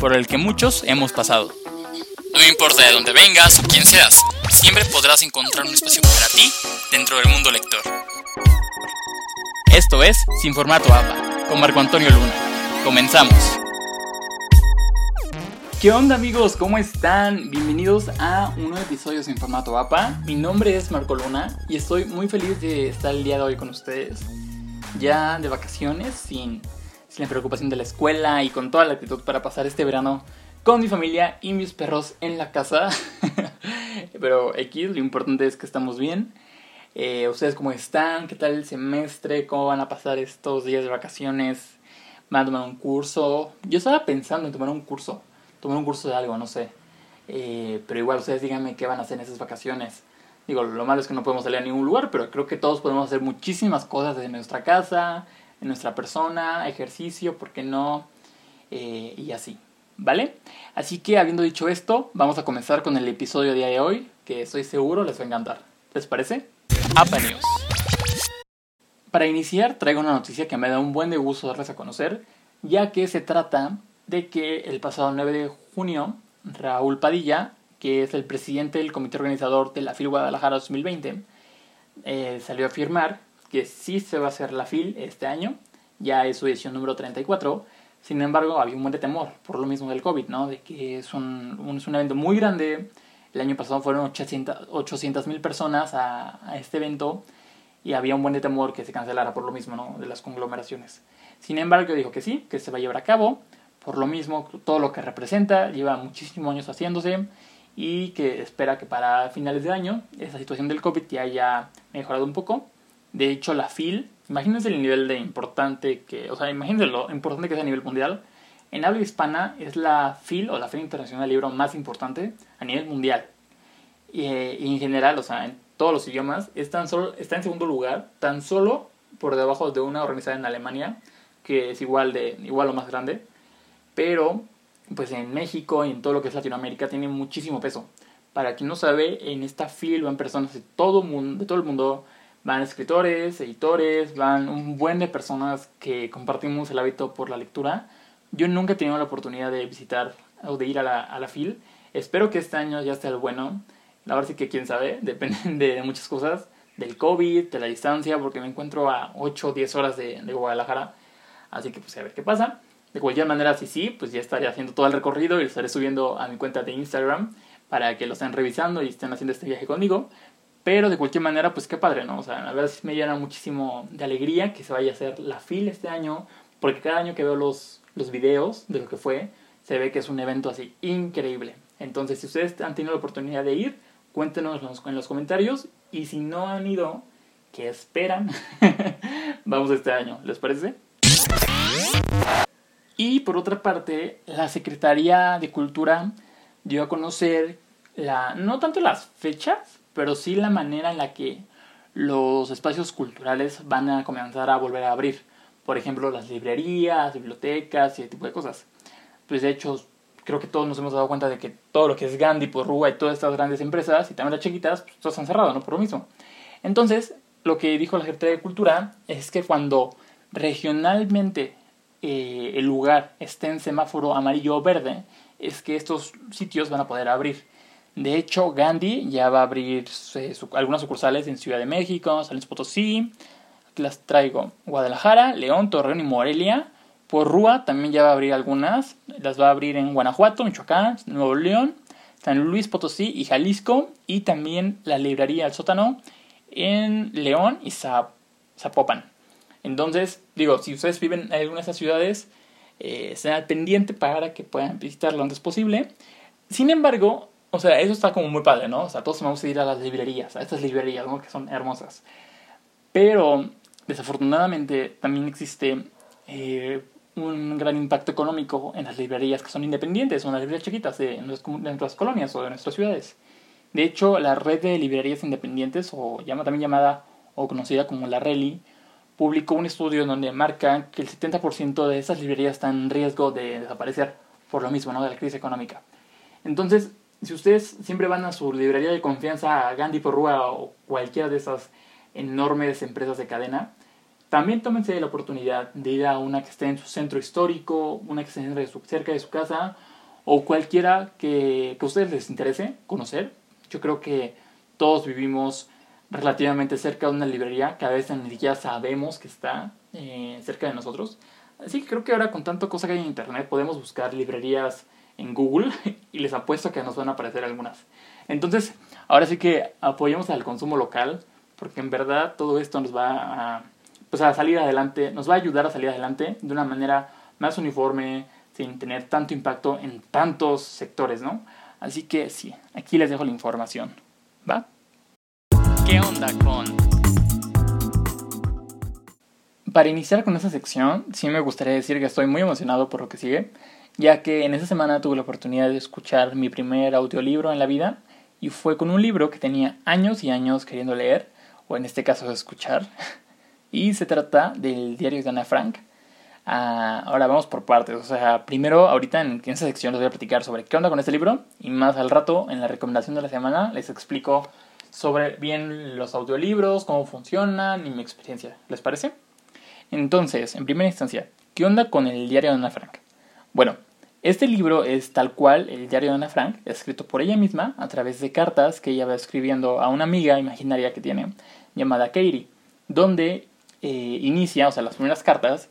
por el que muchos hemos pasado. No importa de dónde vengas o quién seas, siempre podrás encontrar un espacio para ti dentro del mundo lector. Esto es Sin Formato APA, con Marco Antonio Luna. Comenzamos. ¿Qué onda amigos? ¿Cómo están? Bienvenidos a un nuevo episodio Sin Formato APA. Mi nombre es Marco Luna y estoy muy feliz de estar el día de hoy con ustedes. Ya de vacaciones, sin sin la preocupación de la escuela y con toda la actitud para pasar este verano con mi familia y mis perros en la casa. Pero X, lo importante es que estamos bien. Eh, ¿Ustedes cómo están? ¿Qué tal el semestre? ¿Cómo van a pasar estos días de vacaciones? ¿Van a tomar un curso? Yo estaba pensando en tomar un curso. Tomar un curso de algo, no sé. Eh, pero igual ustedes díganme qué van a hacer en esas vacaciones. Digo, lo malo es que no podemos salir a ningún lugar, pero creo que todos podemos hacer muchísimas cosas desde nuestra casa, en nuestra persona, ejercicio, ¿por qué no? Eh, y así, ¿vale? Así que habiendo dicho esto, vamos a comenzar con el episodio de día de hoy, que estoy seguro les va a encantar. ¿Les parece? APA News. Para iniciar, traigo una noticia que me da un buen de gusto darles a conocer, ya que se trata de que el pasado 9 de junio, Raúl Padilla, que es el presidente del comité organizador de la FIL Guadalajara 2020, eh, salió a afirmar que sí se va a hacer la FIL este año, ya es su edición número 34. Sin embargo, había un buen de temor por lo mismo del COVID, ¿no? De que es un, es un evento muy grande. El año pasado fueron 800 mil personas a, a, este evento y había un buen de temor que se cancelara por lo mismo, ¿no? De las conglomeraciones. Sin embargo, dijo que sí, que se va a llevar a cabo. Por lo mismo, todo lo que representa lleva muchísimos años haciéndose y que espera que para finales de año esa situación del COVID ya haya mejorado un poco de hecho, la FIL, imagínense el nivel de importante que, o sea, imagínense lo importante que es a nivel mundial. En habla hispana es la FIL o la Feria Internacional del Libro más importante a nivel mundial. Y, y en general, o sea, en todos los idiomas, es tan solo, está en segundo lugar, tan solo por debajo de una organizada en Alemania, que es igual, de, igual o más grande. Pero, pues en México y en todo lo que es Latinoamérica tiene muchísimo peso. Para quien no sabe, en esta FIL van personas de todo, mundo, de todo el mundo van escritores, editores, van un buen de personas que compartimos el hábito por la lectura. Yo nunca he tenido la oportunidad de visitar o de ir a la, a la FIL. Espero que este año ya esté el bueno. Verdad sí que quién sabe, depende de muchas cosas, del COVID, de la distancia, porque me encuentro a 8 o 10 horas de, de Guadalajara. Así que pues a ver qué pasa. De cualquier manera, si sí, pues ya estaré haciendo todo el recorrido y lo estaré subiendo a mi cuenta de Instagram para que lo estén revisando y estén haciendo este viaje conmigo. Pero de cualquier manera, pues qué padre, ¿no? O sea, a ver si me llena muchísimo de alegría que se vaya a hacer la FIL este año, porque cada año que veo los, los videos de lo que fue, se ve que es un evento así increíble. Entonces, si ustedes han tenido la oportunidad de ir, cuéntenos en los comentarios. Y si no han ido, ¿qué esperan? Vamos este año, ¿les parece? Y por otra parte, la Secretaría de Cultura dio a conocer la, no tanto las fechas, pero sí la manera en la que los espacios culturales van a comenzar a volver a abrir. Por ejemplo, las librerías, bibliotecas y ese tipo de cosas. Pues de hecho, creo que todos nos hemos dado cuenta de que todo lo que es Gandhi, Porrúa y todas estas grandes empresas, y también las chiquitas, pues todas han cerrado, ¿no? Por lo mismo. Entonces, lo que dijo la Secretaría de Cultura es que cuando regionalmente eh, el lugar esté en semáforo amarillo o verde, es que estos sitios van a poder abrir. De hecho, Gandhi ya va a abrir eh, algunas sucursales en Ciudad de México, San Luis Potosí. Aquí las traigo. Guadalajara, León, Torreón y Morelia. Porrúa también ya va a abrir algunas. Las va a abrir en Guanajuato, Michoacán, Nuevo León, San Luis Potosí y Jalisco. Y también la librería El Sótano en León y Zapopan. Entonces, digo, si ustedes viven en alguna de esas ciudades, eh, estén al pendiente para que puedan visitar lo antes posible. Sin embargo, o sea, eso está como muy padre, ¿no? O sea, todos vamos a ir a las librerías, a estas librerías, ¿no? Que son hermosas. Pero, desafortunadamente, también existe eh, un gran impacto económico en las librerías que son independientes en las librerías chiquitas de nuestras colonias o de nuestras ciudades. De hecho, la red de librerías independientes, o llama, también llamada o conocida como la RELI, publicó un estudio en donde marca que el 70% de esas librerías están en riesgo de desaparecer por lo mismo, ¿no? de la crisis económica. Entonces, si ustedes siempre van a su librería de confianza, a Gandhi Porrúa o cualquiera de esas enormes empresas de cadena, también tómense la oportunidad de ir a una que esté en su centro histórico, una que esté cerca de su casa, o cualquiera que, que a ustedes les interese conocer. Yo creo que todos vivimos relativamente cerca de una librería que a veces ni siquiera sabemos que está eh, cerca de nosotros. Así que creo que ahora con tanto cosa que hay en internet podemos buscar librerías en Google y les apuesto que nos van a aparecer algunas. Entonces, ahora sí que apoyemos al consumo local porque en verdad todo esto nos va a, pues a salir adelante, nos va a ayudar a salir adelante de una manera más uniforme, sin tener tanto impacto en tantos sectores, ¿no? Así que sí, aquí les dejo la información, ¿va? ¿Qué onda con...? Para iniciar con esta sección, sí me gustaría decir que estoy muy emocionado por lo que sigue, ya que en esta semana tuve la oportunidad de escuchar mi primer audiolibro en la vida, y fue con un libro que tenía años y años queriendo leer, o en este caso escuchar, y se trata del diario de Ana Frank. Ah, ahora vamos por partes, o sea, primero ahorita en, esta sección les voy a platicar sobre qué onda con este libro y más al rato en la recomendación de la semana les explico sobre bien los audiolibros, cómo funcionan y mi experiencia. ¿Les parece? Entonces, en primera instancia, ¿qué onda con el diario de Ana Frank? Bueno, este libro es tal cual el diario de Ana Frank, escrito por ella misma a través de cartas que ella va escribiendo a una amiga imaginaria que tiene llamada Katie, donde eh, inicia, o sea, las primeras cartas,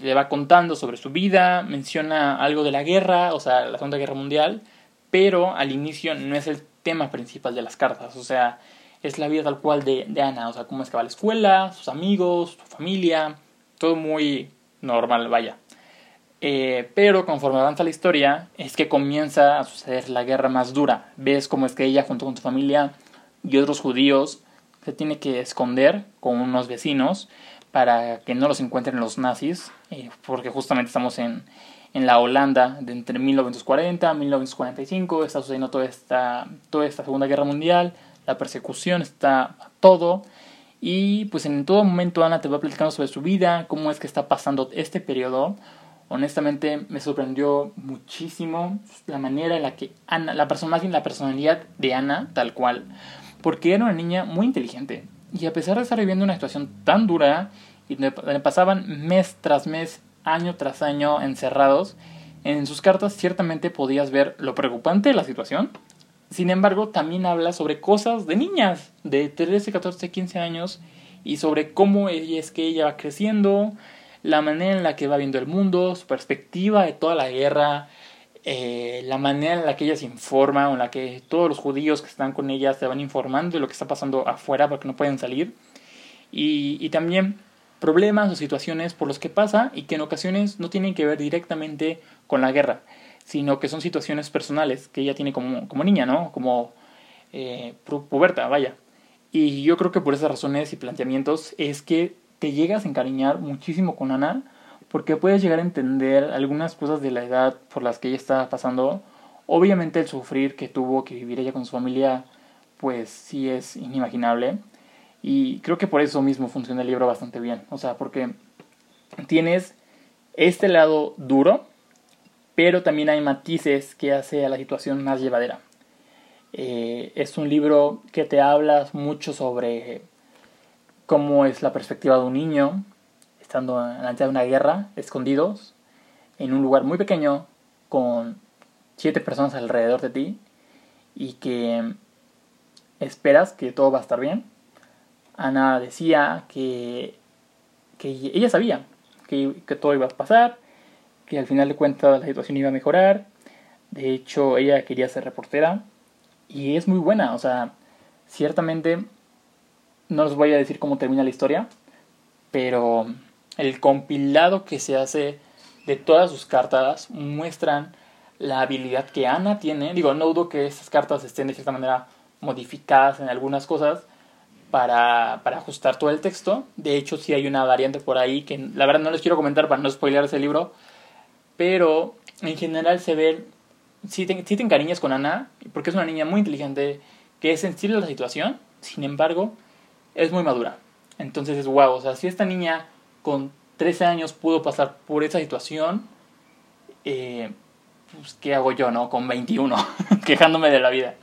le va contando sobre su vida, menciona algo de la guerra, o sea, la Segunda Guerra Mundial, pero al inicio no es el tema principal de las cartas, o sea, es la vida tal cual de, de Ana, o sea, cómo es que va a la escuela, sus amigos, su familia, todo muy normal, vaya. Eh, pero conforme avanza la historia, es que comienza a suceder la guerra más dura. Ves cómo es que ella, junto con su familia y otros judíos, se tiene que esconder con unos vecinos para que no los encuentren los nazis, eh, porque justamente estamos en, en la Holanda de entre 1940 y 1945, está sucediendo toda esta, toda esta Segunda Guerra Mundial, la persecución está todo, y pues en todo momento Ana te va platicando sobre su vida, cómo es que está pasando este periodo. Honestamente me sorprendió muchísimo la manera en la que Ana, la persona, más bien la personalidad de Ana, tal cual, porque era una niña muy inteligente y a pesar de estar viviendo una situación tan dura y le pasaban mes tras mes, año tras año encerrados, en sus cartas ciertamente podías ver lo preocupante de la situación. Sin embargo, también habla sobre cosas de niñas de 13, 14, 15 años y sobre cómo es que ella va creciendo, la manera en la que va viendo el mundo, su perspectiva de toda la guerra, eh, la manera en la que ella se informa, o en la que todos los judíos que están con ella se van informando de lo que está pasando afuera porque no pueden salir. Y, también problemas o situaciones por los que pasa y que en ocasiones no tienen que ver directamente con la guerra, sino que son situaciones personales que ella tiene como, como niña, ¿no? Como eh, puberta, vaya. Y yo creo que por esas razones y planteamientos es que te llegas a encariñar muchísimo con Ana porque puedes llegar a entender algunas cosas de la edad por las que ella está pasando. Obviamente el sufrir que tuvo que vivir ella con su familia, pues sí es inimaginable. Y creo que por eso mismo funciona el libro bastante bien. O sea, porque tienes este lado duro, pero también hay matices que hace a la situación más llevadera. Eh, es un libro que te habla mucho sobre cómo es la perspectiva de un niño, estando delante de una guerra, escondidos, en un lugar muy pequeño, con siete personas alrededor de ti, y que esperas que todo va a estar bien. Ana decía que, que ella sabía que, que todo iba a pasar, que al final de cuentas la situación iba a mejorar. De hecho, ella quería ser reportera y es muy buena, o sea, ciertamente no les voy a decir cómo termina la historia, pero el compilado que se hace de todas sus cartas muestran la habilidad que Ana tiene. Digo, no dudo que estas cartas estén de cierta manera modificadas en algunas cosas, para, para, ajustar todo el texto. De hecho, sí hay una variante por ahí que la verdad no les quiero comentar para no spoilear ese libro. Pero en general se ve, sí te, encariñas con Ana, porque es una niña muy inteligente, que es sensible a la situación, sin embargo, es muy madura. Entonces es guau, o sea, si esta niña con 13 años pudo pasar por esa situación, eh, pues, ¿qué hago yo, no? Con 21, quejándome de la vida.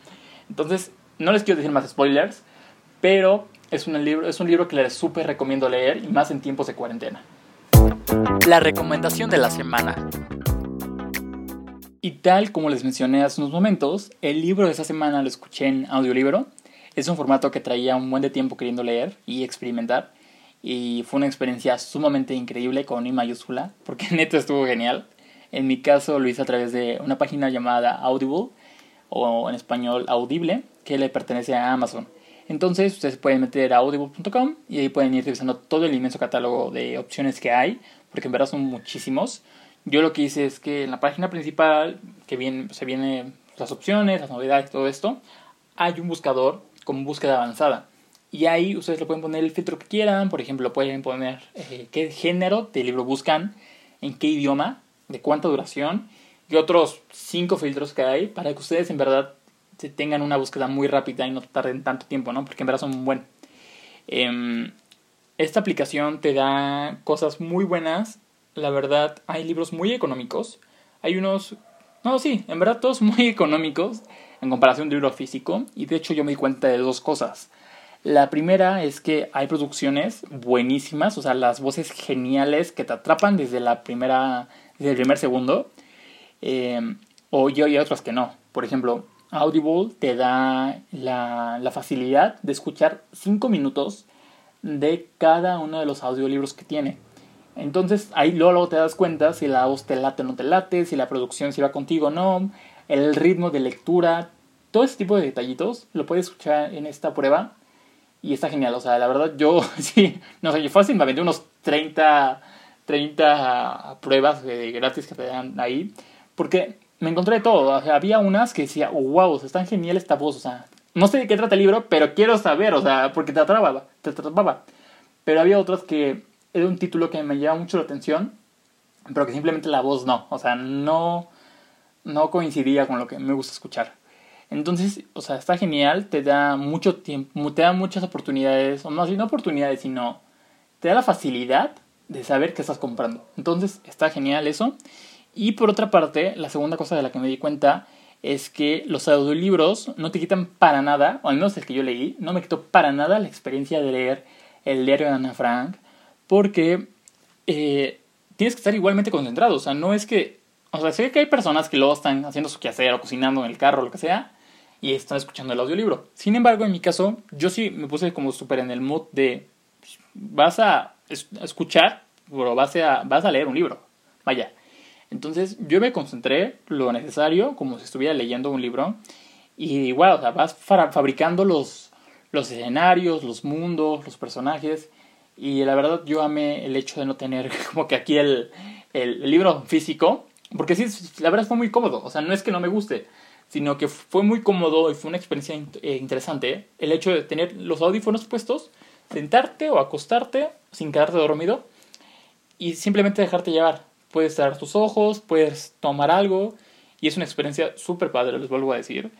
Entonces, no les quiero decir más spoilers, pero es un libro, es un libro que les súper recomiendo leer y más en tiempos de cuarentena. La recomendación de la semana. Y tal como les mencioné hace unos momentos, el libro de esta semana lo escuché en audiolibro. Es un formato que traía un buen de tiempo queriendo leer y experimentar. Y fue una experiencia sumamente increíble con I mayúscula, porque neto estuvo genial. En mi caso lo hice a través de una página llamada Audible, o en español Audible, que le pertenece a Amazon. Entonces ustedes pueden meter a audible.com y ahí pueden ir revisando todo el inmenso catálogo de opciones que hay, porque en verdad son muchísimos. Yo lo que hice es que en la página principal, que viene, se vienen las opciones, las novedades, todo esto, hay un buscador con búsqueda avanzada. Y ahí ustedes le pueden poner el filtro que quieran, por ejemplo, pueden poner eh, qué género de libro buscan, en qué idioma, de cuánta duración, y otros cinco filtros que hay para que ustedes en verdad tengan una búsqueda muy rápida y no tarden tanto tiempo, ¿no? Porque en verdad son buen. Em, esta aplicación te da cosas muy buenas. La verdad, hay libros muy económicos. Hay unos... No, sí, en verdad todos muy económicos en comparación de libro físico. Y de hecho yo me di cuenta de dos cosas. La primera es que hay producciones buenísimas, o sea, las voces geniales que te atrapan desde la primera, desde el primer segundo. Eh, o yo y otras que no. Por ejemplo, Audible te da la, facilidad de escuchar 5 minutos de cada uno de los audiolibros que tiene. Entonces ahí luego, luego, te das cuenta si la voz te late o no te late, si la producción si va contigo o no, el ritmo de lectura, todo ese tipo de detallitos lo puedes escuchar en esta prueba y está genial, o sea, la verdad yo sí, no sé, yo fácil me aventé unos 30, 30 pruebas gratis que te dan ahí, porque me encontré de todo, o sea, había unas que decía, wow, o está genial esta voz, o sea, no sé de qué trata el libro, pero quiero saber, o sea, porque te atrapaba, te atrapaba. Pero había otras que era un título que me llamaba mucho la atención, pero que simplemente la voz no, o sea, no, no coincidía con lo que me gusta escuchar. Entonces, o sea, está genial, te da mucho tiempo, te da muchas oportunidades, o no, no oportunidades, sino te da la facilidad de saber qué estás comprando. Entonces, está genial eso. Y por otra parte, la segunda cosa de la que me di cuenta es que los audiolibros no te quitan para nada, o al menos el que yo leí, no me quitó para nada la experiencia de leer el diario de Ana Frank, porque eh, tienes que estar igualmente concentrado. O sea, no es que. O sea, sé que hay personas que luego están haciendo su quehacer o cocinando en el carro o lo que sea, y están escuchando el audiolibro. Sin embargo, en mi caso, yo sí me puse como súper en el mood de pues, vas a escuchar, pero vas a, vas a leer un libro. Vaya. Entonces yo me concentré lo necesario, como si estuviera leyendo un libro. Y igual, o sea, vas fabricando los, los escenarios, los mundos, los personajes. Y la verdad yo amé el hecho de no tener como que aquí el, el libro físico. Porque sí, la verdad fue muy cómodo. O sea, no es que no me guste sino que fue muy cómodo y fue una experiencia eh, interesante el hecho de tener los audífonos puestos, sentarte o acostarte sin quedarte dormido y simplemente dejarte llevar. Puedes cerrar tus ojos, puedes tomar algo y es una experiencia súper padre, les vuelvo a decir.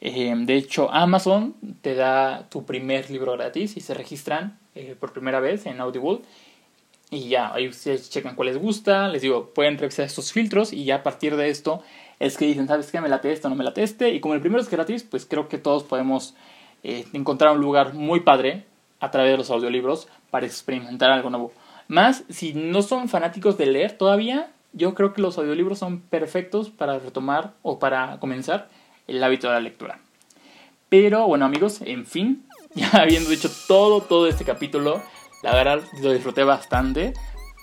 Eh, de hecho, Amazon te da tu primer libro gratis y se registran eh, por primera vez en Audible. Y ya, ahí ustedes checan cuál les gusta, les digo, pueden revisar estos filtros y ya a partir de esto es que dicen, ¿sabes qué? Me late esto, no me late este. Y como el primero es gratis, pues creo que todos podemos eh, encontrar un lugar muy padre a través de los audiolibros para experimentar algo nuevo. Más, si no son fanáticos de leer todavía, yo creo que los audiolibros son perfectos para retomar o para comenzar el hábito de la lectura. Pero bueno amigos, en fin, ya habiendo dicho todo, todo este capítulo, la verdad lo disfruté bastante,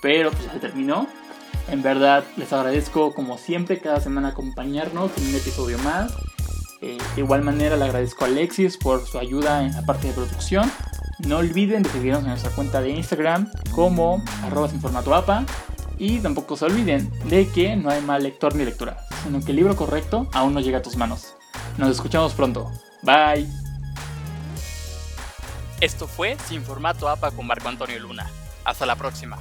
pero pues ya se terminó. En verdad, les agradezco como siempre cada semana acompañarnos en un episodio más. Eh, de igual manera, le agradezco a Alexis por su ayuda en la parte de producción. No olviden de seguirnos en nuestra cuenta de Instagram como arroba APA. Y tampoco se olviden de que no hay mal lector ni lectura, sino que el libro correcto aún no llega a tus manos. Nos escuchamos pronto. Bye. Esto fue Sin Formato APA con Marco Antonio Luna. Hasta la próxima.